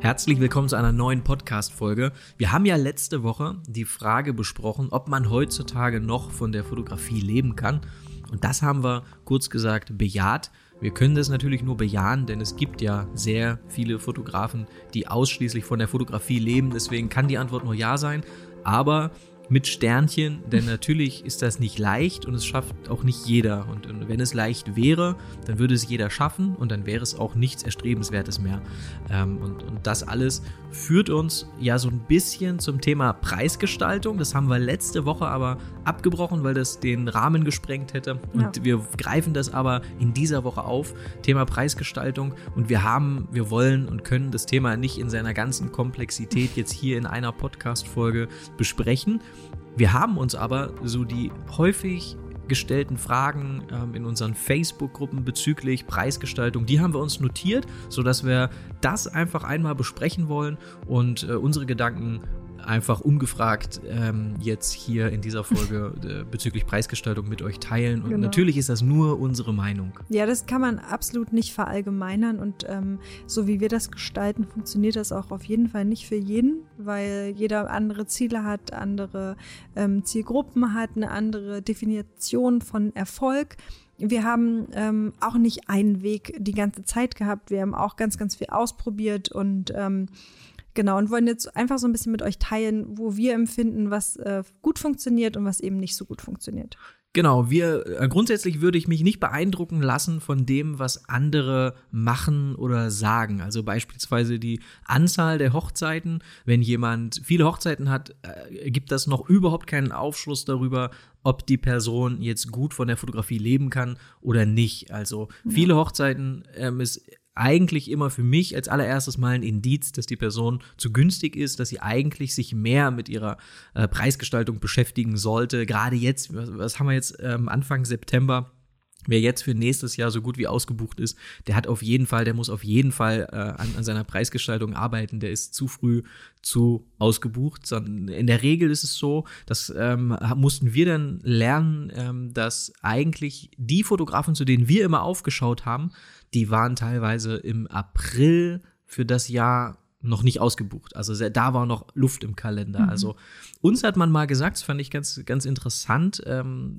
Herzlich willkommen zu einer neuen Podcast-Folge. Wir haben ja letzte Woche die Frage besprochen, ob man heutzutage noch von der Fotografie leben kann. Und das haben wir kurz gesagt bejaht. Wir können das natürlich nur bejahen, denn es gibt ja sehr viele Fotografen, die ausschließlich von der Fotografie leben. Deswegen kann die Antwort nur ja sein. Aber mit Sternchen, denn natürlich ist das nicht leicht und es schafft auch nicht jeder. Und, wenn es leicht wäre, dann würde es jeder schaffen und dann wäre es auch nichts Erstrebenswertes mehr. Ähm, und, und das alles führt uns ja so ein bisschen zum Thema Preisgestaltung. Das haben wir letzte Woche aber abgebrochen, weil das den Rahmen gesprengt hätte. Und ja. wir greifen das aber in dieser Woche auf, Thema Preisgestaltung. Und wir haben, wir wollen und können das Thema nicht in seiner ganzen Komplexität jetzt hier in einer Podcast-Folge besprechen. Wir haben uns aber so die häufig gestellten Fragen ähm, in unseren Facebook-Gruppen bezüglich Preisgestaltung, die haben wir uns notiert, sodass wir das einfach einmal besprechen wollen und äh, unsere Gedanken einfach ungefragt ähm, jetzt hier in dieser Folge äh, bezüglich Preisgestaltung mit euch teilen. Und genau. natürlich ist das nur unsere Meinung. Ja, das kann man absolut nicht verallgemeinern. Und ähm, so wie wir das gestalten, funktioniert das auch auf jeden Fall nicht für jeden, weil jeder andere Ziele hat, andere ähm, Zielgruppen hat, eine andere Definition von Erfolg wir haben ähm, auch nicht einen Weg die ganze Zeit gehabt. Wir haben auch ganz, ganz viel ausprobiert und ähm, Genau, und wollen jetzt einfach so ein bisschen mit euch teilen, wo wir empfinden, was äh, gut funktioniert und was eben nicht so gut funktioniert. Genau, wir äh, grundsätzlich würde ich mich nicht beeindrucken lassen von dem, was andere machen oder sagen. Also beispielsweise die Anzahl der Hochzeiten. Wenn jemand viele Hochzeiten hat, äh, gibt das noch überhaupt keinen Aufschluss darüber, ob die Person jetzt gut von der Fotografie leben kann oder nicht. Also viele Hochzeiten ähm, ist eigentlich immer für mich als allererstes mal ein Indiz, dass die Person zu günstig ist, dass sie eigentlich sich mehr mit ihrer äh, Preisgestaltung beschäftigen sollte. Gerade jetzt, was, was haben wir jetzt ähm, Anfang September? Wer jetzt für nächstes Jahr so gut wie ausgebucht ist, der hat auf jeden Fall, der muss auf jeden Fall äh, an, an seiner Preisgestaltung arbeiten. Der ist zu früh zu ausgebucht. In der Regel ist es so, das ähm, mussten wir dann lernen, ähm, dass eigentlich die Fotografen, zu denen wir immer aufgeschaut haben, die waren teilweise im April für das Jahr noch nicht ausgebucht. Also da war noch Luft im Kalender. Mhm. Also uns hat man mal gesagt, das fand ich ganz, ganz interessant, ähm,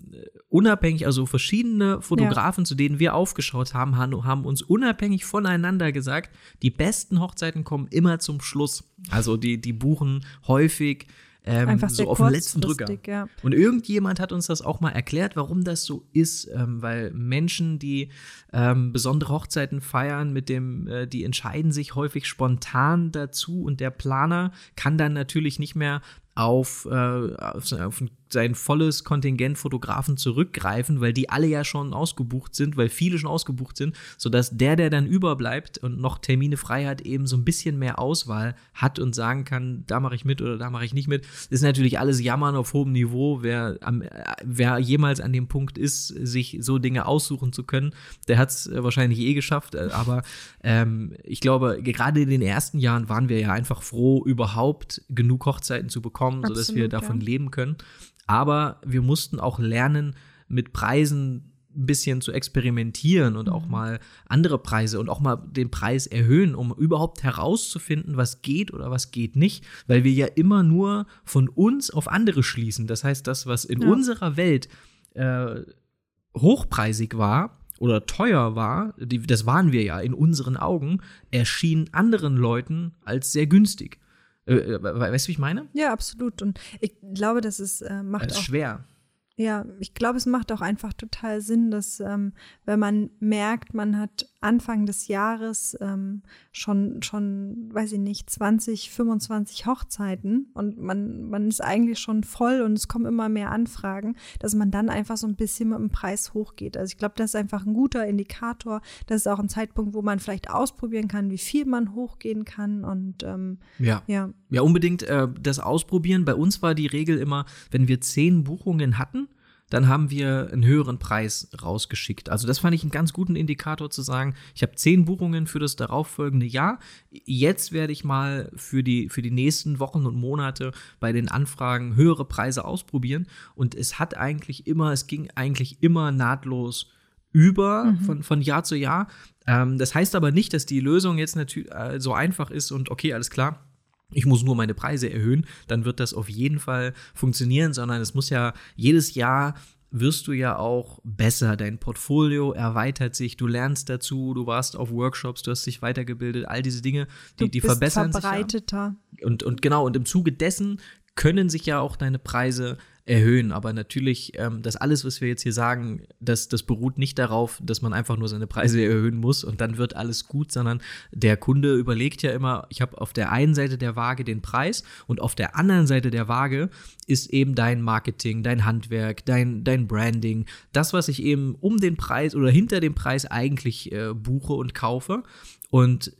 unabhängig, also verschiedene Fotografen, ja. zu denen wir aufgeschaut haben, haben uns unabhängig voneinander gesagt, die besten Hochzeiten kommen immer zum Schluss. Also die, die buchen häufig ähm, Einfach so auf den letzten Drücker. Ja. Und irgendjemand hat uns das auch mal erklärt, warum das so ist, ähm, weil Menschen, die ähm, besondere Hochzeiten feiern, mit dem, äh, die entscheiden sich häufig spontan dazu und der Planer kann dann natürlich nicht mehr auf, äh, auf, auf sein volles Kontingent Fotografen zurückgreifen, weil die alle ja schon ausgebucht sind, weil viele schon ausgebucht sind, sodass der, der dann überbleibt und noch Termine frei hat, eben so ein bisschen mehr Auswahl hat und sagen kann, da mache ich mit oder da mache ich nicht mit. Ist natürlich alles Jammern auf hohem Niveau. Wer, am, wer jemals an dem Punkt ist, sich so Dinge aussuchen zu können, der hat es wahrscheinlich eh geschafft. Aber ähm, ich glaube, gerade in den ersten Jahren waren wir ja einfach froh, überhaupt genug Hochzeiten zu bekommen, Absolut, sodass wir davon ja. leben können aber wir mussten auch lernen, mit Preisen ein bisschen zu experimentieren und auch mhm. mal andere Preise und auch mal den Preis erhöhen, um überhaupt herauszufinden, was geht oder was geht nicht, weil wir ja immer nur von uns auf andere schließen. Das heißt, das, was in ja. unserer Welt äh, hochpreisig war, oder teuer war, die, das waren wir ja in unseren Augen, erschien anderen Leuten als sehr günstig. Äh, äh weißt du, wie ich meine? Ja, absolut. Und ich glaube, dass es äh, macht das ist auch schwer. Ja, ich glaube, es macht auch einfach total Sinn, dass ähm, wenn man merkt, man hat Anfang des Jahres ähm, schon, schon, weiß ich nicht, 20, 25 Hochzeiten und man, man ist eigentlich schon voll und es kommen immer mehr Anfragen, dass man dann einfach so ein bisschen mit dem Preis hochgeht. Also ich glaube, das ist einfach ein guter Indikator. Das ist auch ein Zeitpunkt, wo man vielleicht ausprobieren kann, wie viel man hochgehen kann und ähm, ja. ja. Ja, unbedingt äh, das ausprobieren. Bei uns war die Regel immer, wenn wir zehn Buchungen hatten, dann haben wir einen höheren Preis rausgeschickt. Also das fand ich einen ganz guten Indikator zu sagen, ich habe zehn Buchungen für das darauffolgende Jahr. Jetzt werde ich mal für die, für die nächsten Wochen und Monate bei den Anfragen höhere Preise ausprobieren. Und es hat eigentlich immer, es ging eigentlich immer nahtlos über mhm. von, von Jahr zu Jahr. Ähm, das heißt aber nicht, dass die Lösung jetzt natürlich äh, so einfach ist und okay, alles klar. Ich muss nur meine Preise erhöhen, dann wird das auf jeden Fall funktionieren, sondern es muss ja jedes Jahr wirst du ja auch besser. Dein Portfolio erweitert sich, du lernst dazu, du warst auf Workshops, du hast dich weitergebildet, all diese Dinge, die, du die bist verbessern verbreiteter. sich. Ja. Und, und genau, und im Zuge dessen können sich ja auch deine Preise erhöhen. Aber natürlich, ähm, das alles, was wir jetzt hier sagen, das, das beruht nicht darauf, dass man einfach nur seine Preise erhöhen muss und dann wird alles gut, sondern der Kunde überlegt ja immer, ich habe auf der einen Seite der Waage den Preis und auf der anderen Seite der Waage ist eben dein Marketing, dein Handwerk, dein, dein Branding, das, was ich eben um den Preis oder hinter dem Preis eigentlich äh, buche und kaufe. Und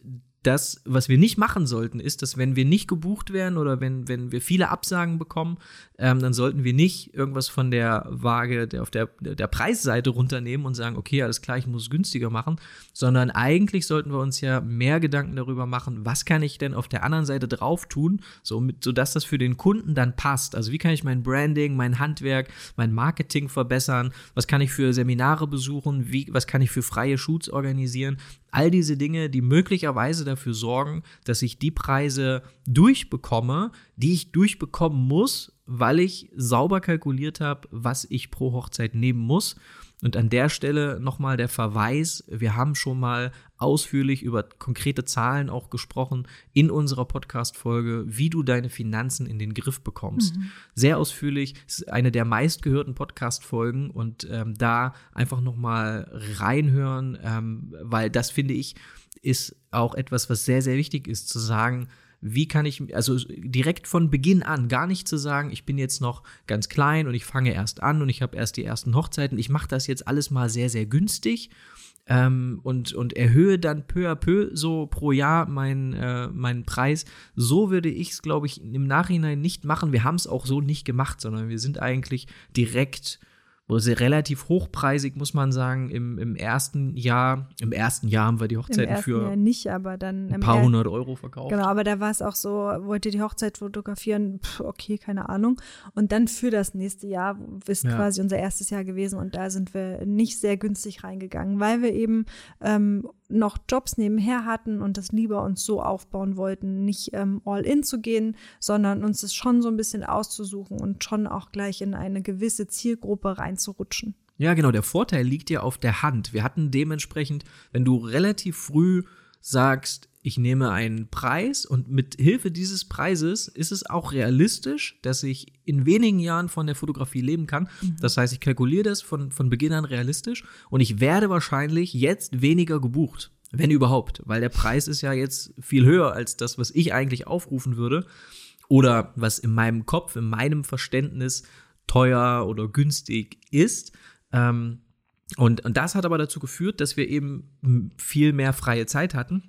das, was wir nicht machen sollten, ist, dass wenn wir nicht gebucht werden oder wenn, wenn wir viele Absagen bekommen, ähm, dann sollten wir nicht irgendwas von der Waage der, auf der, der Preisseite runternehmen und sagen, okay, alles klar, ich muss es günstiger machen, sondern eigentlich sollten wir uns ja mehr Gedanken darüber machen, was kann ich denn auf der anderen Seite drauf tun, so mit, sodass das für den Kunden dann passt. Also wie kann ich mein Branding, mein Handwerk, mein Marketing verbessern, was kann ich für Seminare besuchen, wie, was kann ich für freie Shoots organisieren, all diese Dinge, die möglicherweise dafür sorgen, dass ich die Preise durchbekomme, die ich durchbekommen muss, weil ich sauber kalkuliert habe, was ich pro Hochzeit nehmen muss. Und an der Stelle nochmal der Verweis, wir haben schon mal ausführlich über konkrete Zahlen auch gesprochen in unserer Podcast-Folge, wie du deine Finanzen in den Griff bekommst. Mhm. Sehr ausführlich, ist eine der meistgehörten Podcast-Folgen und ähm, da einfach nochmal reinhören, ähm, weil das finde ich ist auch etwas, was sehr, sehr wichtig ist, zu sagen, wie kann ich, also direkt von Beginn an, gar nicht zu sagen, ich bin jetzt noch ganz klein und ich fange erst an und ich habe erst die ersten Hochzeiten, ich mache das jetzt alles mal sehr, sehr günstig ähm, und, und erhöhe dann peu à peu so pro Jahr meinen äh, meinen Preis. So würde ich es, glaube ich, im Nachhinein nicht machen. Wir haben es auch so nicht gemacht, sondern wir sind eigentlich direkt relativ hochpreisig, muss man sagen, im, im ersten Jahr. Im ersten Jahr haben wir die Hochzeiten für Jahr nicht, aber dann ein paar hundert Euro verkauft. Genau, aber da war es auch so, wollt ihr die Hochzeit fotografieren? Pff, okay, keine Ahnung. Und dann für das nächste Jahr ist ja. quasi unser erstes Jahr gewesen und da sind wir nicht sehr günstig reingegangen, weil wir eben ähm, noch Jobs nebenher hatten und das lieber uns so aufbauen wollten, nicht ähm, all in zu gehen, sondern uns das schon so ein bisschen auszusuchen und schon auch gleich in eine gewisse Zielgruppe reinzurutschen. Ja, genau. Der Vorteil liegt ja auf der Hand. Wir hatten dementsprechend, wenn du relativ früh sagst, ich nehme einen Preis und mit Hilfe dieses Preises ist es auch realistisch, dass ich in wenigen Jahren von der Fotografie leben kann. Mhm. Das heißt, ich kalkuliere das von, von Beginn an realistisch und ich werde wahrscheinlich jetzt weniger gebucht, wenn überhaupt, weil der Preis ist ja jetzt viel höher als das, was ich eigentlich aufrufen würde oder was in meinem Kopf, in meinem Verständnis teuer oder günstig ist. Ähm, und, und das hat aber dazu geführt, dass wir eben viel mehr freie Zeit hatten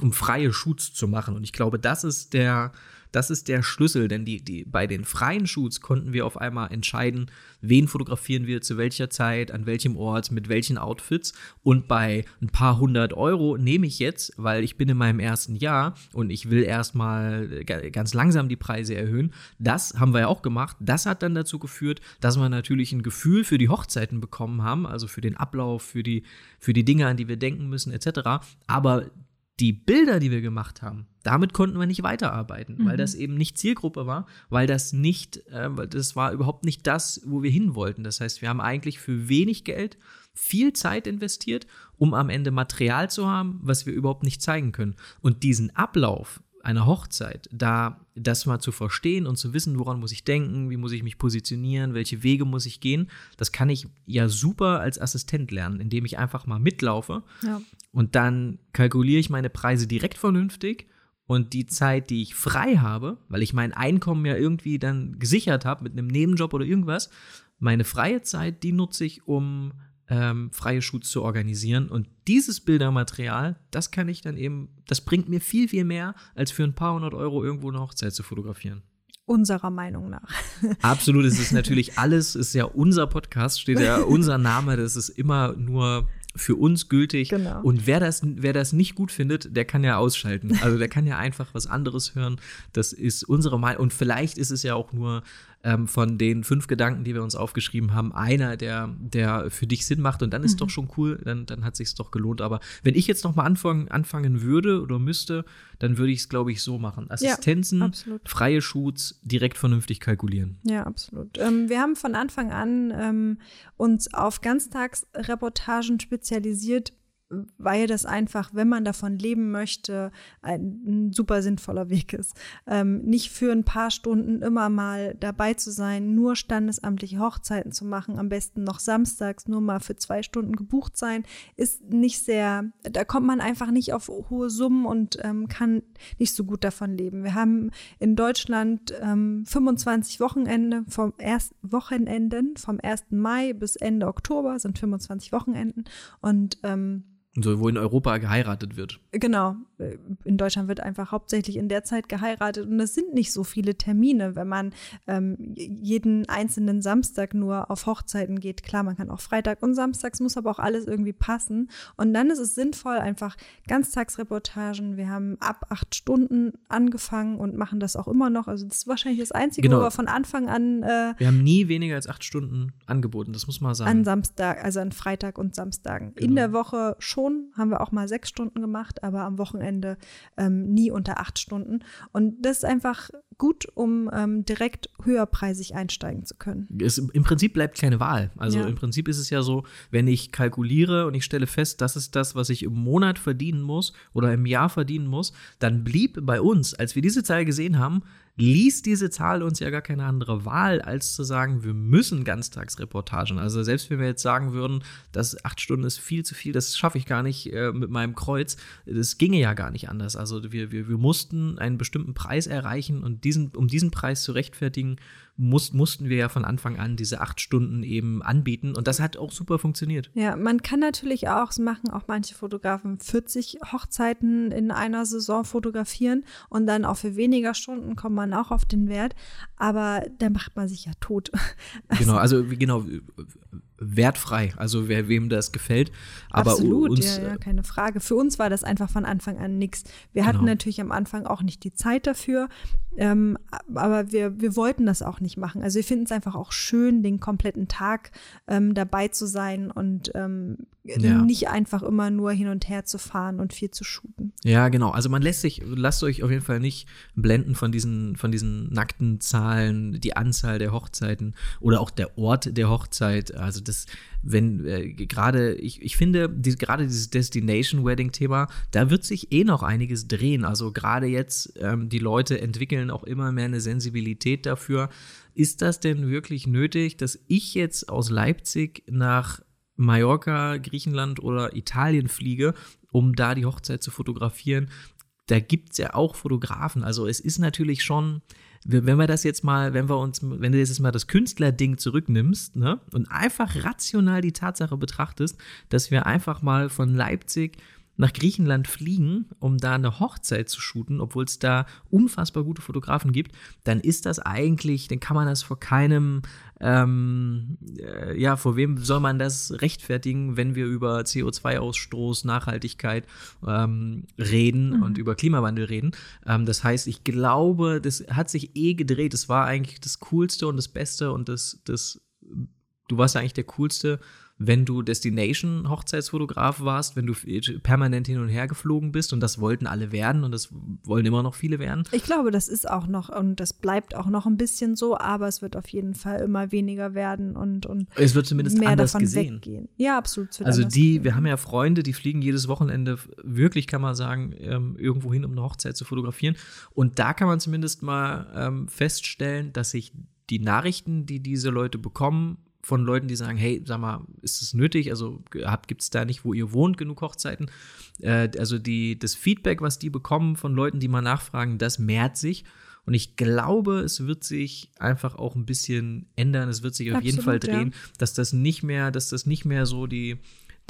um freie Shoots zu machen. Und ich glaube, das ist der, das ist der Schlüssel, denn die, die, bei den freien Shoots konnten wir auf einmal entscheiden, wen fotografieren wir zu welcher Zeit, an welchem Ort, mit welchen Outfits. Und bei ein paar hundert Euro nehme ich jetzt, weil ich bin in meinem ersten Jahr und ich will erstmal ganz langsam die Preise erhöhen. Das haben wir ja auch gemacht. Das hat dann dazu geführt, dass wir natürlich ein Gefühl für die Hochzeiten bekommen haben, also für den Ablauf, für die, für die Dinge, an die wir denken müssen, etc. Aber die Bilder, die wir gemacht haben, damit konnten wir nicht weiterarbeiten, mhm. weil das eben nicht Zielgruppe war, weil das nicht, äh, das war überhaupt nicht das, wo wir hin wollten. Das heißt, wir haben eigentlich für wenig Geld viel Zeit investiert, um am Ende Material zu haben, was wir überhaupt nicht zeigen können. Und diesen Ablauf, einer Hochzeit, da das mal zu verstehen und zu wissen, woran muss ich denken, wie muss ich mich positionieren, welche Wege muss ich gehen, das kann ich ja super als Assistent lernen, indem ich einfach mal mitlaufe ja. Und dann kalkuliere ich meine Preise direkt vernünftig und die Zeit, die ich frei habe, weil ich mein Einkommen ja irgendwie dann gesichert habe mit einem Nebenjob oder irgendwas, meine freie Zeit, die nutze ich, um ähm, freie Shoots zu organisieren. Und dieses Bildermaterial, das kann ich dann eben, das bringt mir viel, viel mehr, als für ein paar hundert Euro irgendwo eine Hochzeit zu fotografieren. Unserer Meinung nach. Absolut, es ist natürlich alles, ist ja unser Podcast, steht ja unser Name, das ist immer nur für uns gültig. Genau. Und wer das, wer das nicht gut findet, der kann ja ausschalten. Also der kann ja einfach was anderes hören. Das ist unsere Meinung. Und vielleicht ist es ja auch nur ähm, von den fünf Gedanken, die wir uns aufgeschrieben haben, einer, der, der für dich Sinn macht und dann ist mhm. doch schon cool, dann, dann hat sich doch gelohnt. Aber wenn ich jetzt noch mal anfangen, anfangen würde oder müsste, dann würde ich es, glaube ich, so machen. Assistenzen, ja, freie Shoots, direkt vernünftig kalkulieren. Ja, absolut. Ähm, wir haben von Anfang an ähm, uns auf Ganztagsreportagen spezialisiert, weil das einfach, wenn man davon leben möchte, ein, super sinnvoller Weg ist. Ähm, nicht für ein paar Stunden immer mal dabei zu sein, nur standesamtliche Hochzeiten zu machen, am besten noch samstags nur mal für zwei Stunden gebucht sein, ist nicht sehr, da kommt man einfach nicht auf hohe Summen und ähm, kann nicht so gut davon leben. Wir haben in Deutschland ähm, 25 Wochenende vom erst Wochenenden vom 1. Mai bis Ende Oktober sind 25 Wochenenden und ähm, so, wo in Europa geheiratet wird. Genau. In Deutschland wird einfach hauptsächlich in der Zeit geheiratet und es sind nicht so viele Termine, wenn man ähm, jeden einzelnen Samstag nur auf Hochzeiten geht. Klar, man kann auch Freitag und Samstags, muss aber auch alles irgendwie passen. Und dann ist es sinnvoll, einfach Ganztagsreportagen. Wir haben ab acht Stunden angefangen und machen das auch immer noch. Also das ist wahrscheinlich das Einzige, genau. wo wir von Anfang an. Äh, wir haben nie weniger als acht Stunden angeboten, das muss man sagen. An Samstag, also an Freitag und Samstagen. Genau. In der Woche schon schon, haben wir auch mal sechs Stunden gemacht, aber am Wochenende ähm, nie unter acht Stunden. Und das ist einfach gut, um ähm, direkt höherpreisig einsteigen zu können. Es, Im Prinzip bleibt keine Wahl. Also ja. im Prinzip ist es ja so, wenn ich kalkuliere und ich stelle fest, das ist das, was ich im Monat verdienen muss oder im Jahr verdienen muss, dann blieb bei uns, als wir diese Zahl gesehen haben, ließ diese Zahl uns ja gar keine andere Wahl, als zu sagen, wir müssen Ganztagsreportagen. Also selbst wenn wir jetzt sagen würden, dass acht Stunden ist viel zu viel, das schaffe ich gar nicht äh, mit meinem Kreuz, das ginge ja gar nicht anders. Also wir, wir, wir mussten einen bestimmten Preis erreichen und diesen, um diesen Preis zu rechtfertigen, muss, mussten wir ja von Anfang an diese acht Stunden eben anbieten und das hat auch super funktioniert. Ja, man kann natürlich auch, machen auch manche Fotografen 40 Hochzeiten in einer Saison fotografieren und dann auch für weniger Stunden kommt man auch auf den Wert, aber da macht man sich ja tot. Genau, also genau, wertfrei, also wer wem das gefällt. Aber Absolut, uns, ja, ja, keine Frage. Für uns war das einfach von Anfang an nichts. Wir genau. hatten natürlich am Anfang auch nicht die Zeit dafür, ähm, aber wir, wir wollten das auch nicht machen. Also wir finden es einfach auch schön, den kompletten Tag ähm, dabei zu sein und ähm, ja. nicht einfach immer nur hin und her zu fahren und viel zu shooten. Ja, genau. Also man lässt sich, lasst euch auf jeden Fall nicht blenden von diesen, von diesen nackten Zahlen, die Anzahl der Hochzeiten oder auch der Ort der Hochzeit. Also das, wenn äh, gerade, ich, ich finde, die, gerade dieses Destination Wedding Thema, da wird sich eh noch einiges drehen. Also gerade jetzt, ähm, die Leute entwickeln auch immer mehr eine Sensibilität dafür. Ist das denn wirklich nötig, dass ich jetzt aus Leipzig nach Mallorca, Griechenland oder Italien fliege, um da die Hochzeit zu fotografieren? Da gibt es ja auch Fotografen. Also es ist natürlich schon, wenn wir das jetzt mal, wenn wir uns, wenn du jetzt mal das Künstlerding zurücknimmst, ne, und einfach rational die Tatsache betrachtest, dass wir einfach mal von Leipzig nach Griechenland fliegen, um da eine Hochzeit zu shooten, obwohl es da unfassbar gute Fotografen gibt, dann ist das eigentlich, dann kann man das vor keinem, ähm, äh, ja, vor wem soll man das rechtfertigen, wenn wir über CO2-Ausstoß, Nachhaltigkeit ähm, reden mhm. und über Klimawandel reden. Ähm, das heißt, ich glaube, das hat sich eh gedreht. Es war eigentlich das Coolste und das Beste und das, das, du warst eigentlich der Coolste wenn du Destination-Hochzeitsfotograf warst, wenn du permanent hin und her geflogen bist und das wollten alle werden und das wollen immer noch viele werden. Ich glaube, das ist auch noch und das bleibt auch noch ein bisschen so, aber es wird auf jeden Fall immer weniger werden und, und es wird zumindest mehr anders davon gesehen. Weggehen. Ja, absolut. Also die, gehen. wir haben ja Freunde, die fliegen jedes Wochenende wirklich, kann man sagen, ähm, irgendwo hin, um eine Hochzeit zu fotografieren. Und da kann man zumindest mal ähm, feststellen, dass sich die Nachrichten, die diese Leute bekommen, von Leuten, die sagen, hey, sag mal, ist es nötig? Also gibt es da nicht, wo ihr wohnt, genug Hochzeiten? Äh, also die, das Feedback, was die bekommen von Leuten, die mal nachfragen, das mehrt sich. Und ich glaube, es wird sich einfach auch ein bisschen ändern. Es wird sich auf Absolut, jeden Fall drehen, ja. dass das nicht mehr, dass das nicht mehr so die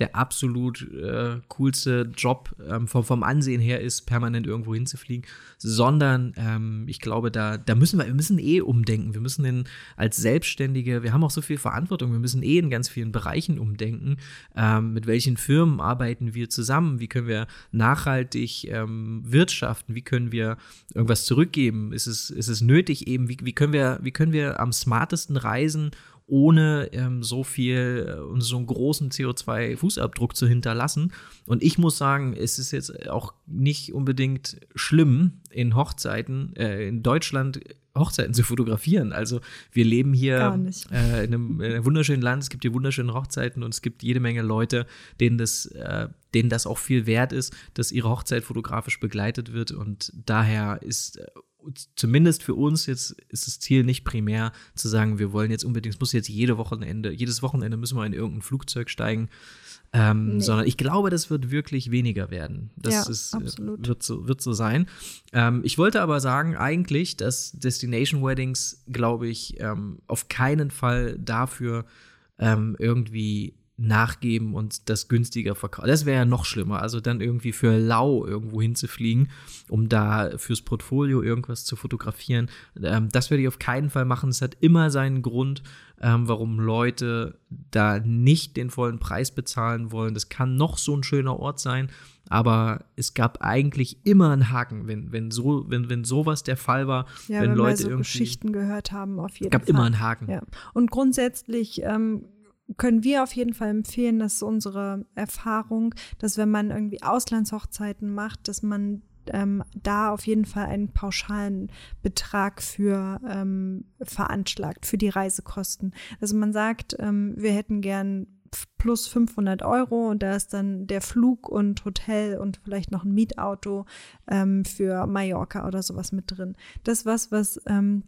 der absolut äh, coolste Job ähm, vom, vom Ansehen her ist, permanent irgendwo hinzufliegen, sondern ähm, ich glaube, da, da müssen wir, wir müssen eh umdenken. Wir müssen in, als Selbstständige, wir haben auch so viel Verantwortung, wir müssen eh in ganz vielen Bereichen umdenken. Ähm, mit welchen Firmen arbeiten wir zusammen? Wie können wir nachhaltig ähm, wirtschaften? Wie können wir irgendwas zurückgeben? Ist es, ist es nötig eben? Wie, wie, können wir, wie können wir am smartesten reisen? Ohne ähm, so viel und äh, so einen großen CO2-Fußabdruck zu hinterlassen. Und ich muss sagen, es ist jetzt auch nicht unbedingt schlimm, in Hochzeiten, äh, in Deutschland Hochzeiten zu fotografieren. Also wir leben hier äh, in, einem, in, einem, wunderschönen Land, es gibt hier wunderschöne Hochzeiten und es gibt jede Menge Leute, denen das, äh, denen das auch viel wert ist, dass ihre Hochzeit fotografisch begleitet wird. Und daher ist äh, zumindest für uns jetzt ist das Ziel nicht primär zu sagen, wir wollen jetzt unbedingt, es muss jetzt jede Wochenende, jedes Wochenende müssen wir in irgendein Flugzeug steigen, ähm, nee. sondern ich glaube, das wird wirklich weniger werden. Das ja, ist, absolut. Wird, so, wird so sein. Ähm, ich wollte aber sagen, eigentlich, dass Destination Weddings, glaube ich, ähm, auf keinen Fall dafür ähm, irgendwie nachgeben und das günstiger verkaufen. Das wäre ja noch schlimmer. Also dann irgendwie für lau irgendwo hinzufliegen, um da fürs Portfolio irgendwas zu fotografieren. Ähm, das werde ich auf keinen Fall machen. Es hat immer seinen Grund, ähm, warum Leute da nicht den vollen Preis bezahlen wollen. Das kann noch so ein schöner Ort sein, aber es gab eigentlich immer einen Haken, wenn, wenn, so, wenn, wenn sowas der Fall war. Ja, wenn, wenn Leute wir so irgendwie, Geschichten gehört haben, auf jeden gab Fall. immer einen Haken. Ja. Und grundsätzlich ähm, können wir auf jeden Fall empfehlen, dass ist unsere Erfahrung, dass wenn man irgendwie Auslandshochzeiten macht, dass man ähm, da auf jeden Fall einen pauschalen Betrag für ähm, veranschlagt, für die Reisekosten. Also man sagt, ähm, wir hätten gern plus 500 Euro und da ist dann der Flug und Hotel und vielleicht noch ein Mietauto ähm, für Mallorca oder sowas mit drin. Das was, was ähm,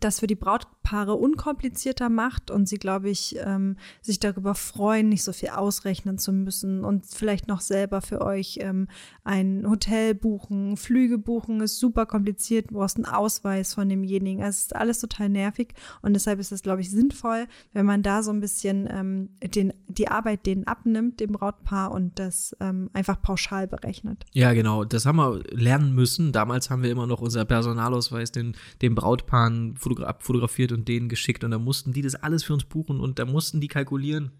das für die Brautpaare unkomplizierter macht und sie, glaube ich, ähm, sich darüber freuen, nicht so viel ausrechnen zu müssen und vielleicht noch selber für euch ähm, ein Hotel buchen, Flüge buchen, ist super kompliziert, du brauchst einen Ausweis von demjenigen. Also es ist alles total nervig und deshalb ist es, glaube ich, sinnvoll, wenn man da so ein bisschen ähm, den, die Arbeit denen abnimmt, dem Brautpaar und das ähm, einfach pauschal berechnet. Ja, genau, das haben wir lernen müssen. Damals haben wir immer noch unser Personalausweis den, den Brautpaaren abfotografiert und denen geschickt und da mussten die das alles für uns buchen und da mussten die kalkulieren,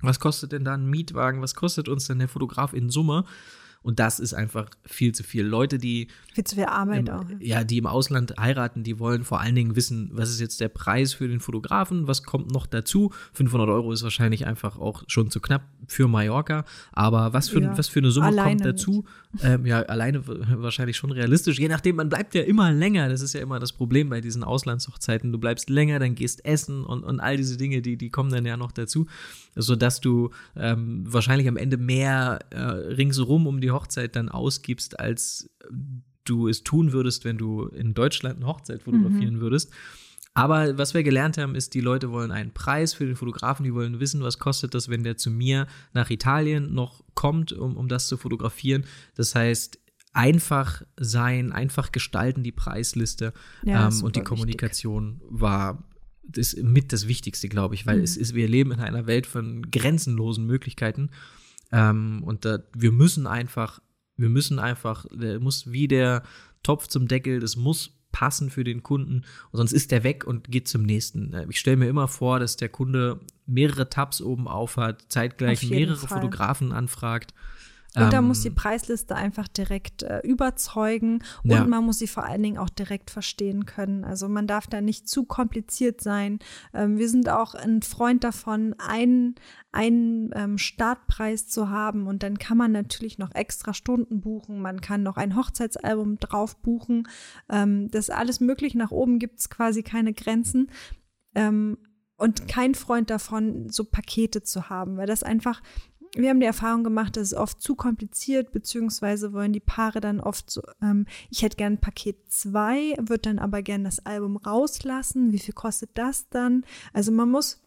was kostet denn da ein Mietwagen, was kostet uns denn der Fotograf in Summe und das ist einfach viel zu viel. Leute, die. Viel zu viel Arbeit im, auch. Ja, die im Ausland heiraten, die wollen vor allen Dingen wissen, was ist jetzt der Preis für den Fotografen, was kommt noch dazu. 500 Euro ist wahrscheinlich einfach auch schon zu knapp für Mallorca. Aber was für, ja, was für eine Summe kommt dazu? Ähm, ja, alleine wahrscheinlich schon realistisch. Je nachdem, man bleibt ja immer länger. Das ist ja immer das Problem bei diesen Auslandshochzeiten. Du bleibst länger, dann gehst essen und, und all diese Dinge, die, die kommen dann ja noch dazu. Sodass du ähm, wahrscheinlich am Ende mehr äh, ringsherum um die die Hochzeit dann ausgibst, als du es tun würdest, wenn du in Deutschland eine Hochzeit fotografieren mhm. würdest. Aber was wir gelernt haben, ist, die Leute wollen einen Preis für den Fotografen, die wollen wissen, was kostet das, wenn der zu mir nach Italien noch kommt, um, um das zu fotografieren. Das heißt, einfach sein, einfach gestalten die Preisliste ja, ähm, und die Kommunikation wichtig. war das mit das Wichtigste, glaube ich, weil mhm. es ist, wir leben in einer Welt von grenzenlosen Möglichkeiten ähm, und da, wir müssen einfach, wir müssen einfach, der muss wie der Topf zum Deckel, das muss passen für den Kunden, sonst ist der weg und geht zum nächsten. Äh, ich stelle mir immer vor, dass der Kunde mehrere Tabs oben auf hat, zeitgleich mehrere Fall. Fotografen anfragt. Und da muss die ähm, Preisliste einfach direkt äh, überzeugen und ja. man muss sie vor allen Dingen auch direkt verstehen können. Also man darf da nicht zu kompliziert sein. Ähm, wir sind auch ein Freund davon, einen, einen ähm, Startpreis zu haben und dann kann man natürlich noch extra Stunden buchen. Man kann noch ein Hochzeitsalbum drauf buchen. Ähm, das ist alles möglich. Nach oben gibt es quasi keine Grenzen. Ähm, und kein Freund davon, so Pakete zu haben, weil das einfach wir haben die Erfahrung gemacht, dass es oft zu kompliziert, beziehungsweise wollen die Paare dann oft so, ähm, ich hätte gern Paket 2, würde dann aber gern das Album rauslassen. Wie viel kostet das dann? Also man muss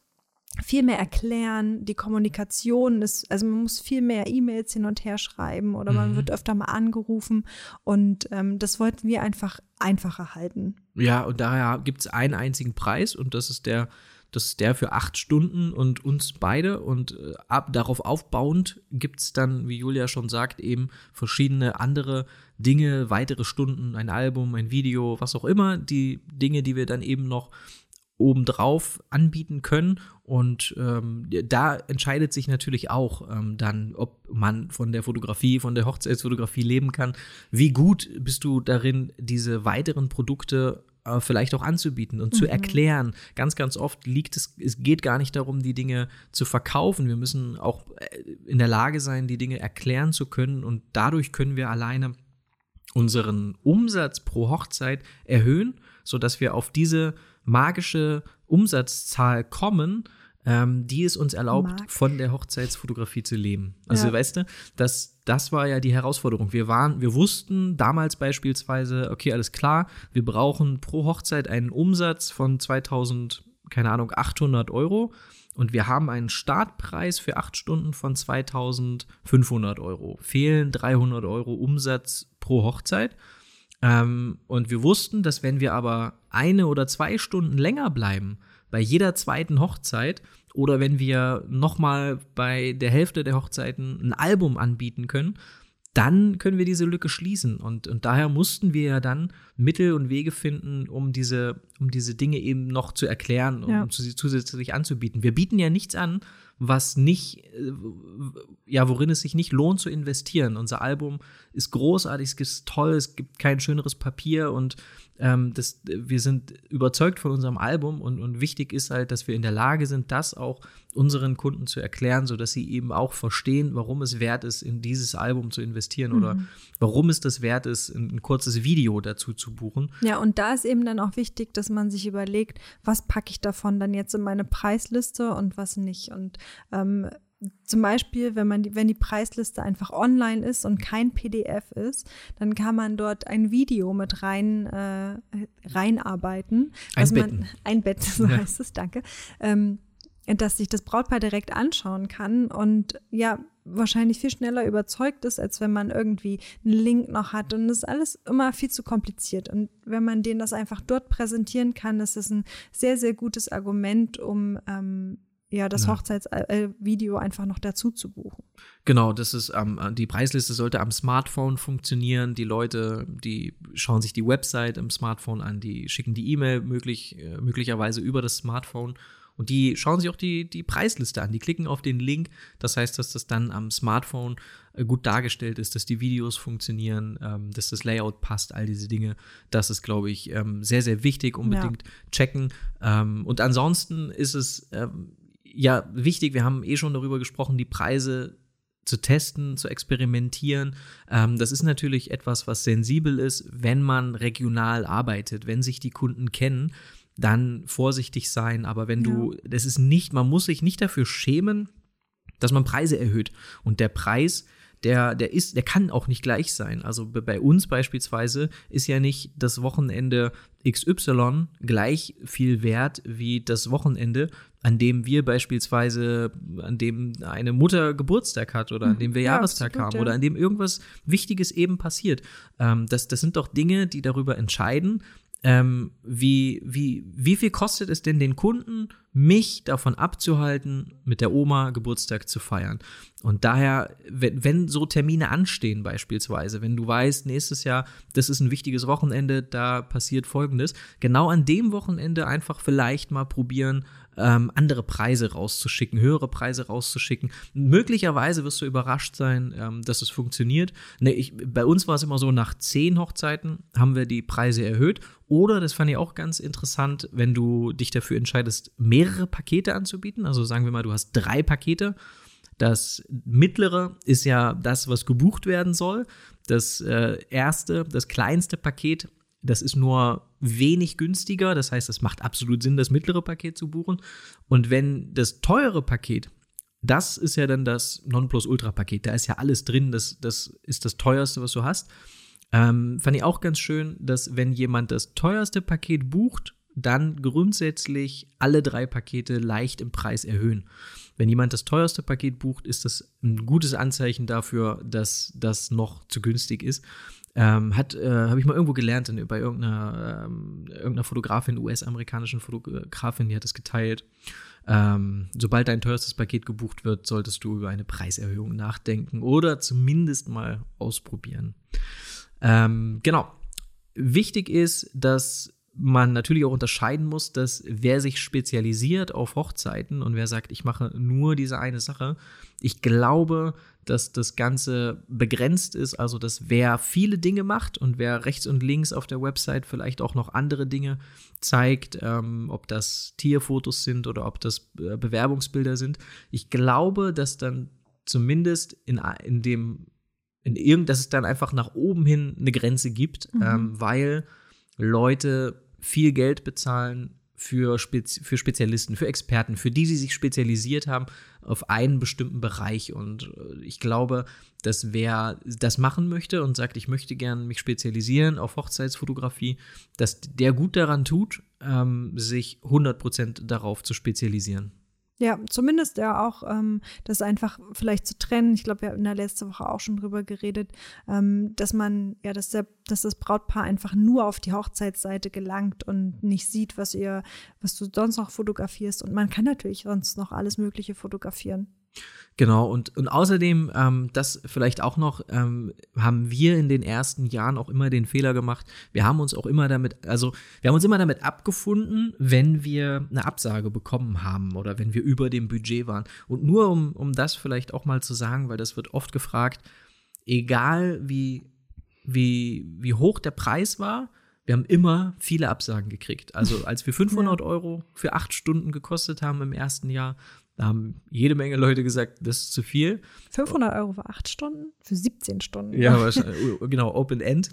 viel mehr erklären, die Kommunikation ist, also man muss viel mehr E-Mails hin und her schreiben oder man mhm. wird öfter mal angerufen und ähm, das wollten wir einfach einfacher halten. Ja, und daher gibt es einen einzigen Preis und das ist der Das ist der für acht Stunden und uns beide. Und äh, ab, darauf aufbauend gibt es dann, wie Julia schon sagt, eben verschiedene andere Dinge, weitere Stunden, ein Album, ein Video, was auch immer, die Dinge, die wir dann eben noch obendrauf anbieten können. Und ähm, da entscheidet sich natürlich auch ähm, dann, ob man von der Fotografie, von der Hochzeitsfotografie leben kann. Wie gut bist du darin, diese weiteren Produkte äh, vielleicht auch anzubieten und mhm. zu erklären. Ganz, ganz oft liegt es, es geht gar nicht darum, die Dinge zu verkaufen. Wir müssen auch äh, in der Lage sein, die Dinge erklären zu können und dadurch können wir alleine unseren Umsatz pro Hochzeit erhöhen, sodass wir auf diese magische Umsatzzahl kommen, ähm, die es uns erlaubt, Mark. von der Hochzeitsfotografie zu leben. Also ja. weißt du, das, das war ja die Herausforderung. Wir waren, wir wussten damals beispielsweise, okay, alles klar, wir brauchen pro Hochzeit einen Umsatz von 2000, keine Ahnung, 800 Euro. Und wir haben einen Startpreis für acht Stunden von 2500 Euro. Fehlen 300 Euro Umsatz pro Hochzeit. Ähm, und wir wussten, dass wenn wir aber eine oder zwei Stunden länger bleiben, bei jeder zweiten Hochzeit, oder wenn wir nochmal bei der Hälfte der Hochzeiten ein Album anbieten können, dann können wir diese Lücke schließen. Und, und daher mussten wir ja dann Mittel und Wege finden, um diese, um diese Dinge eben noch zu erklären, um ja. sie zusätzlich anzubieten. Wir bieten ja nichts an, was nicht, äh, ja, worin es sich nicht lohnt zu investieren. Unser Album ist großartig, es ist toll, es gibt kein schöneres Papier und ähm, das, wir sind überzeugt von unserem Album und, und wichtig ist halt, dass wir in der Lage sind, das auch unseren Kunden zu erklären, sodass sie eben auch verstehen, warum es wert ist, in dieses Album zu investieren mhm. oder warum es das wert ist, ein, ein, kurzes Video dazu zu buchen. Ja, und da ist eben dann auch wichtig, dass man sich überlegt, was packe ich davon dann jetzt in meine Preisliste und was nicht. Und ähm, zum Beispiel, wenn man die, wenn die Preisliste einfach online ist und kein PDF ist, dann kann man dort ein Video mit rein äh, reinarbeiten. Einbetten. Man, einbetten, so ja. heißt es, danke. Ähm, dass sich das Brautpaar direkt anschauen kann und ja, wahrscheinlich viel schneller überzeugt ist, als wenn man irgendwie einen Link noch hat. Und das ist alles immer viel zu kompliziert. Und wenn man denen das einfach dort präsentieren kann, ist es ein sehr, sehr gutes Argument, um ähm, ja, das ja. Hochzeitsvideo einfach noch dazu zu buchen. Genau, das ist ähm, die Preisliste sollte am Smartphone funktionieren. Die Leute, die schauen sich die Website im Smartphone an, die schicken die E-Mail möglich, äh, möglicherweise über das Smartphone und die schauen sich auch die, die Preisliste an. Die klicken auf den Link. Das heißt, dass das dann am Smartphone äh, gut dargestellt ist, dass die Videos funktionieren, ähm, dass das Layout passt, all diese Dinge. Das ist, glaube ich, ähm, sehr, sehr wichtig. Unbedingt ja. checken. Ähm, und ansonsten ist es ähm, ja, wichtig, wir haben eh schon darüber gesprochen, die Preise zu testen, zu experimentieren. Ähm, das ist natürlich etwas, was sensibel ist, wenn man regional arbeitet, wenn sich die Kunden kennen, dann vorsichtig sein. Aber wenn ja. du, das ist nicht, man muss sich nicht dafür schämen, dass man Preise erhöht. Und der Preis, der, der ist, der kann auch nicht gleich sein. Also bei uns beispielsweise ist ja nicht das Wochenende XY gleich viel wert wie das Wochenende, an dem wir beispielsweise, an dem eine Mutter Geburtstag hat oder an dem wir ja, Jahrestag absolut, haben ja. oder an dem irgendwas Wichtiges eben passiert. Ähm, das, das sind doch Dinge, die darüber entscheiden, ähm, wie, wie, wie viel kostet es denn den Kunden, mich davon abzuhalten, mit der Oma Geburtstag zu feiern? Und daher, wenn, wenn so Termine anstehen beispielsweise, wenn du weißt, nächstes Jahr, das ist ein wichtiges Wochenende, da passiert Folgendes, genau an dem Wochenende einfach vielleicht mal probieren, ähm, andere Preise rauszuschicken, höhere Preise rauszuschicken. Möglicherweise wirst du überrascht sein, ähm, dass es funktioniert. Nee, ich, bei uns war es immer so, nach zehn Hochzeiten haben wir die Preise erhöht. Oder, das fand ich auch ganz interessant, wenn du dich dafür entscheidest, mehrere Pakete anzubieten. Also sagen wir mal, du hast drei Pakete. Das mittlere ist ja das, was gebucht werden soll. Das äh, erste, das kleinste Paket das ist nur wenig günstiger. Das heißt, es macht absolut Sinn, das mittlere Paket zu buchen. Und wenn das teure Paket, das ist ja dann das Nonplusultra-Paket, da ist ja alles drin, das, das ist das teuerste, was du hast. Ähm, fand ich auch ganz schön, dass wenn jemand das teuerste Paket bucht, dann grundsätzlich alle drei Pakete leicht im Preis erhöhen. Wenn jemand das teuerste Paket bucht, ist das ein gutes Anzeichen dafür, dass das noch zu günstig ist. Ähm, hat, äh, habe ich mal irgendwo gelernt, in, bei irgendeiner, ähm, irgendeiner Fotografin, US-amerikanischen Fotografin, die hat es geteilt. Ähm, sobald dein teuerstes Paket gebucht wird, solltest du über eine Preiserhöhung nachdenken oder zumindest mal ausprobieren. Ähm, genau. Wichtig ist, dass man natürlich auch unterscheiden muss, dass wer sich spezialisiert auf Hochzeiten und wer sagt, ich mache nur diese eine Sache, ich glaube, dass das Ganze begrenzt ist, also dass wer viele Dinge macht und wer rechts und links auf der Website vielleicht auch noch andere Dinge zeigt, ähm, ob das Tierfotos sind oder ob das äh, Bewerbungsbilder sind, ich glaube, dass dann zumindest in, in dem, in irgend, dass es dann einfach nach oben hin eine Grenze gibt, mhm. ähm, weil Leute viel Geld bezahlen für, Spezi für Spezialisten, für Experten, für die, die sich spezialisiert haben auf einen bestimmten Bereich. Und äh, ich glaube, dass wer das machen möchte und sagt, ich möchte gerne mich spezialisieren auf Hochzeitsfotografie, dass der gut daran tut, ähm, sich 100% darauf zu spezialisieren. Ja, zumindest ja auch ähm, das einfach vielleicht zu trennen. Ich glaube, wir haben in der letzten Woche auch schon drüber geredet, ähm, dass man, ja, dass, der, dass das Brautpaar einfach nur auf die Hochzeitsseite gelangt und nicht sieht, was ihr, was du sonst noch fotografierst. Und man kann natürlich sonst noch alles Mögliche fotografieren. Genau, und, und außerdem, ähm, das vielleicht auch noch, ähm, haben wir in den ersten Jahren auch immer den Fehler gemacht. Wir haben uns auch immer damit, also wir haben uns immer damit abgefunden, wenn wir eine Absage bekommen haben oder wenn wir über dem Budget waren. Und nur um, um das vielleicht auch mal zu sagen, weil das wird oft gefragt, egal wie, wie, wie hoch der Preis war, wir haben immer viele Absagen gekriegt. Also als wir 500 Euro für acht Stunden gekostet haben im ersten Jahr, da haben jede Menge Leute gesagt, das ist zu viel. 500 Euro für acht Stunden? Für 17 Stunden? Ja, genau, Open End.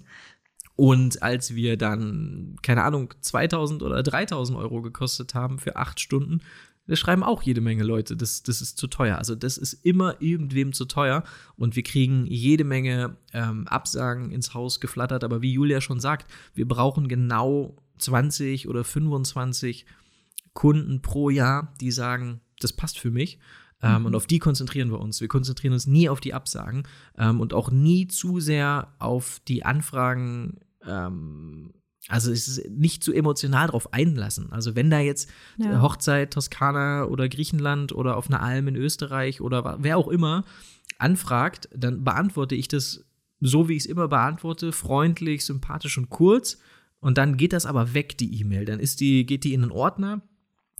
Und als wir dann, keine Ahnung, 2000 oder 3000 Euro gekostet haben für acht Stunden, da schreiben auch jede Menge Leute, das, das ist zu teuer. Also das ist immer irgendwem zu teuer und wir kriegen jede Menge ähm, Absagen ins Haus geflattert. Aber wie Julia schon sagt, wir brauchen genau 20 oder 25 Kunden pro Jahr, die sagen, das passt für mich. Ähm, mhm. Und auf die konzentrieren wir uns. Wir konzentrieren uns nie auf die Absagen ähm, und auch nie zu sehr auf die Anfragen. Ähm, also es ist nicht zu emotional drauf einlassen. Also wenn da jetzt ja. Hochzeit Toskana oder Griechenland oder auf einer Alm in Österreich oder wer auch immer anfragt, dann beantworte ich das so, wie ich es immer beantworte, freundlich, sympathisch und kurz. Und dann geht das aber weg, die E-Mail. Dann ist die, geht die in einen Ordner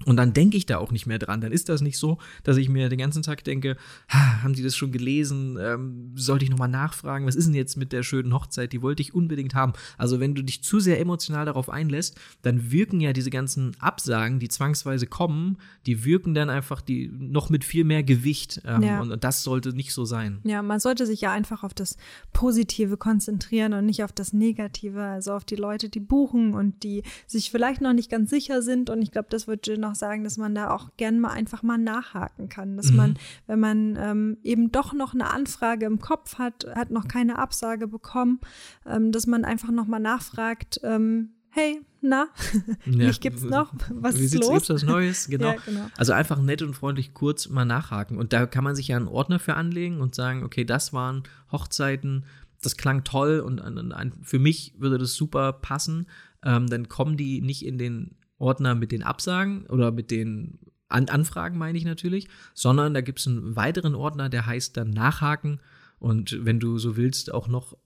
und dann denke ich da auch nicht mehr dran. Dann ist das nicht so, dass ich mir den ganzen Tag denke, haben die das schon gelesen? Ähm, sollte ich nochmal nachfragen? Was ist denn jetzt mit der schönen Hochzeit? Die wollte ich unbedingt haben. Also wenn du dich zu sehr emotional darauf einlässt, dann wirken ja diese ganzen Absagen, die zwangsweise kommen, die wirken dann einfach die noch mit viel mehr Gewicht. Ähm, ja. und, und das sollte nicht so sein. Ja, man sollte sich ja einfach auf das Positive konzentrieren und nicht auf das Negative. Also auf die Leute, die buchen und die sich vielleicht noch nicht ganz sicher sind. Und ich glaube, das wird Jill noch sagen, dass man da auch gern mal einfach mal nachhaken kann. Dass mhm. man, wenn man ähm, eben doch noch eine Anfrage im Kopf hat, hat noch keine Absage bekommen, ähm, dass man einfach noch mal nachfragt, ähm, hey, na, ja. mich gibt's noch, was Wie ist los? Gibt's was Neues? Genau. ja, genau. Also einfach nett und freundlich kurz mal nachhaken. Und da kann man sich ja einen Ordner für anlegen und sagen, okay, das waren Hochzeiten, das klang toll und, und, und für mich würde das super passen. Ähm, dann kommen die nicht in den Ordner mit den Absagen oder mit den An Anfragen, meine ich natürlich, sondern da gibt es einen weiteren Ordner, der heißt dann Nachhaken. Und wenn du so willst, auch noch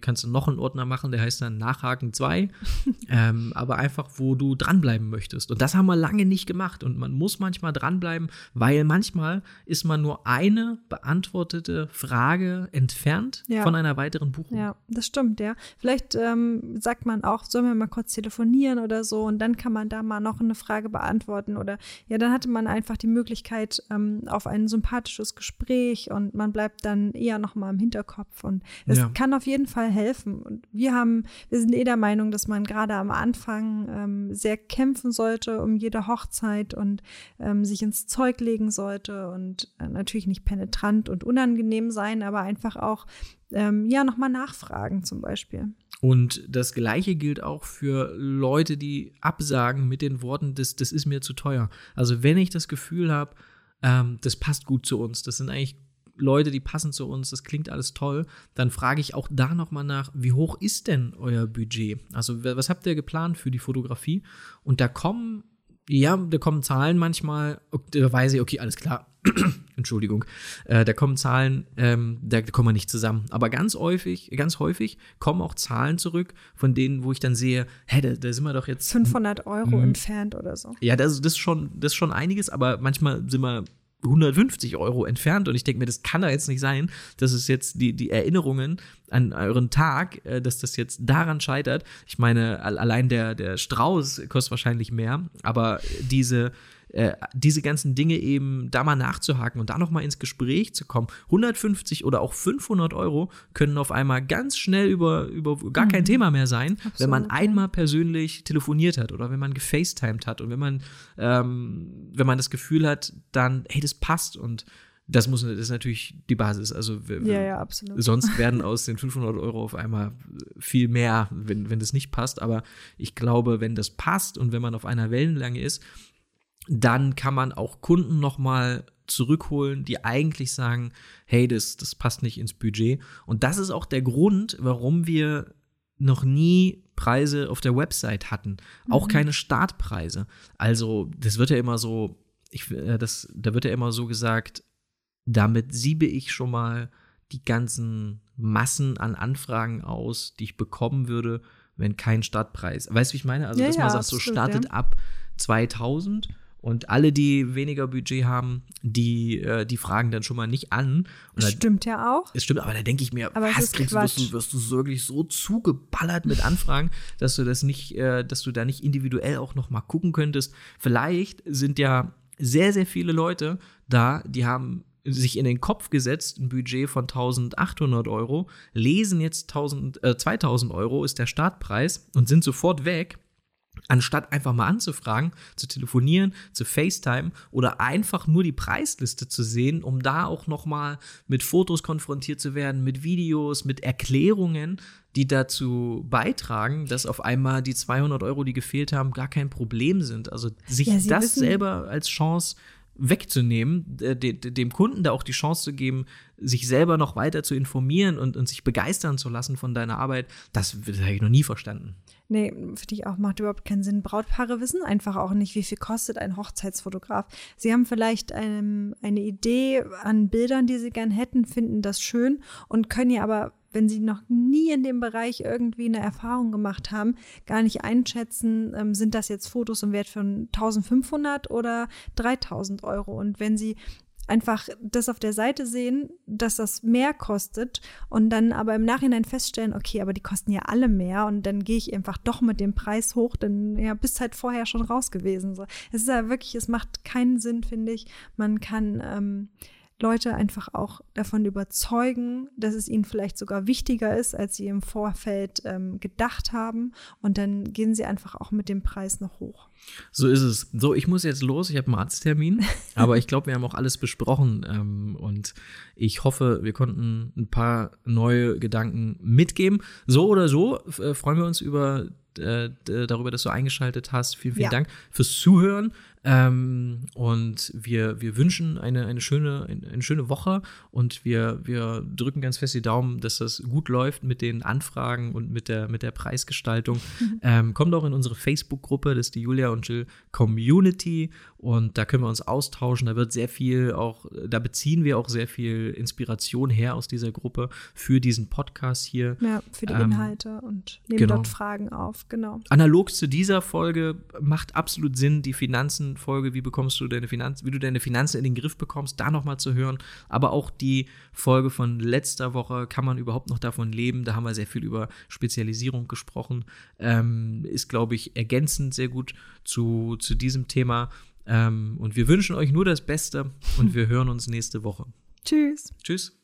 kannst du noch einen Ordner machen, der heißt dann Nachhaken 2, ähm, aber einfach, wo du dranbleiben möchtest. Und das haben wir lange nicht gemacht. Und man muss manchmal dranbleiben, weil manchmal ist man nur eine beantwortete Frage entfernt ja. von einer weiteren Buchung. Ja, das stimmt, ja. Vielleicht ähm, sagt man auch, sollen wir mal kurz telefonieren oder so und dann kann man da mal noch eine Frage beantworten oder ja, dann hatte man einfach die Möglichkeit ähm, auf ein sympathisches Gespräch und man bleibt dann eher noch mal im Hinterkopf und es ja. kann auf jeden jeden Fall helfen. Und wir haben, wir sind eh der Meinung, dass man gerade am Anfang ähm, sehr kämpfen sollte um jede Hochzeit und ähm, sich ins Zeug legen sollte und äh, natürlich nicht penetrant und unangenehm sein, aber einfach auch ähm, ja nochmal nachfragen zum Beispiel. Und das Gleiche gilt auch für Leute, die absagen mit den Worten, das, das ist mir zu teuer. Also wenn ich das Gefühl habe, ähm, das passt gut zu uns, das sind eigentlich Leute, die passen zu uns, das klingt alles toll, dann frage ich auch da nochmal nach, wie hoch ist denn euer Budget? Also was habt ihr geplant für die Fotografie? Und da kommen, ja, da kommen Zahlen manchmal, da weiß ich, okay, alles klar, Entschuldigung, äh, da kommen Zahlen, ähm, da kommen wir nicht zusammen. Aber ganz häufig, ganz häufig kommen auch Zahlen zurück, von denen, wo ich dann sehe, hä, da, da sind wir doch jetzt 500 Euro entfernt oder so. Ja, das, das, ist schon, das ist schon einiges, aber manchmal sind wir 150 Euro entfernt und ich denke mir, das kann doch jetzt nicht sein, dass es jetzt die, die Erinnerungen an euren Tag, äh, dass das jetzt daran scheitert. Ich meine, allein der, der Strauß kostet wahrscheinlich mehr, aber diese, äh, diese ganzen Dinge eben da mal nachzuhaken und da noch mal ins Gespräch zu kommen. 150 oder auch 500 Euro können auf einmal ganz schnell über, über gar kein mhm. Thema mehr sein, Absolut, wenn man einmal persönlich telefoniert hat oder wenn man gefacetimed hat und wenn man, ähm, wenn man das Gefühl hat, dann, hey, das passt und das muss das ist natürlich die Basis. Also ja, ja, absolut. sonst werden aus den 500 Euro auf einmal viel mehr, wenn, wenn das nicht passt. Aber ich glaube, wenn das passt und wenn man auf einer Wellenlänge ist, dann kann man auch Kunden nochmal zurückholen, die eigentlich sagen, hey, das, das passt nicht ins Budget. Und das ist auch der Grund, warum wir noch nie Preise auf der Website hatten. Auch mhm. keine Startpreise. Also, das wird ja immer so, ich, äh, das, da wird ja immer so gesagt, damit siebe ich schon mal die ganzen Massen an Anfragen aus, die ich bekommen würde, wenn kein Startpreis. Weißt du, wie ich meine? Also, ja, dass man ja, sagt, absolut, so startet ja. ab 2000 und alle, die weniger Budget haben, die, äh, die fragen dann schon mal nicht an. Und stimmt ja auch. Es stimmt, aber da denke ich mir, aber was kriegst du, wirst du, wirst du wirklich so zugeballert mit Anfragen, dass du das nicht, äh, dass du da nicht individuell auch noch mal gucken könntest. Vielleicht sind ja sehr, sehr viele Leute da, die haben sich in den Kopf gesetzt, ein Budget von 1800 Euro, lesen jetzt 1000, äh, 2000 Euro ist der Startpreis und sind sofort weg anstatt einfach mal anzufragen, zu telefonieren, zu FaceTime oder einfach nur die Preisliste zu sehen, um da auch noch mal mit Fotos konfrontiert zu werden, mit Videos, mit Erklärungen, die dazu beitragen, dass auf einmal die 200 Euro, die gefehlt haben, gar kein Problem sind. Also sich ja, das selber als Chance wegzunehmen, dem Kunden da auch die Chance zu geben, sich selber noch weiter zu informieren und, und sich begeistern zu lassen von deiner Arbeit, das, das habe ich noch nie verstanden. Nee, finde ich auch, macht überhaupt keinen Sinn. Brautpaare wissen einfach auch nicht, wie viel kostet ein Hochzeitsfotograf. Sie haben vielleicht ähm, eine Idee an Bildern, die sie gern hätten, finden das schön und können ja aber, wenn sie noch nie in dem Bereich irgendwie eine Erfahrung gemacht haben, gar nicht einschätzen, ähm, sind das jetzt Fotos im Wert von 1500 oder 3000 Euro. Und wenn sie einfach das auf der Seite sehen, dass das mehr kostet und dann aber im Nachhinein feststellen, okay, aber die kosten ja alle mehr und dann gehe ich einfach doch mit dem Preis hoch, denn ja, bist halt vorher schon raus gewesen. So. Es ist ja wirklich, es macht keinen Sinn, finde ich. Man kann ähm, Leute einfach auch davon überzeugen, dass es ihnen vielleicht sogar wichtiger ist, als sie im Vorfeld ähm, gedacht haben. Und dann gehen sie einfach auch mit dem Preis noch hoch. So ist es. So, ich muss jetzt los. Ich habe einen Arzttermin. aber ich glaube, wir haben auch alles besprochen. Ähm, und ich hoffe, wir konnten ein paar neue Gedanken mitgeben. So oder so äh, freuen wir uns über äh, darüber, dass du eingeschaltet hast. Vielen, vielen ja. Dank fürs Zuhören. Ähm, und wir, wir wünschen eine, eine, schöne, eine schöne Woche und wir, wir drücken ganz fest die Daumen, dass das gut läuft mit den Anfragen und mit der, mit der Preisgestaltung. Ähm, kommt auch in unsere Facebook-Gruppe, das ist die Julia und Jill Community und da können wir uns austauschen. Da wird sehr viel auch, da beziehen wir auch sehr viel Inspiration her aus dieser Gruppe für diesen Podcast hier. Ja, für die ähm, Inhalte und nehmen genau. dort Fragen auf, genau. Analog zu dieser Folge macht absolut Sinn, die Finanzen Folge, wie bekommst du deine Finanzen, wie du deine Finanzen in den Griff bekommst, da nochmal zu hören. Aber auch die Folge von letzter Woche, kann man überhaupt noch davon leben? Da haben wir sehr viel über Spezialisierung gesprochen. Ähm, ist, glaube ich, ergänzend sehr gut zu, zu diesem Thema. Ähm, und wir wünschen euch nur das Beste und wir hören uns nächste Woche. Tschüss. Tschüss.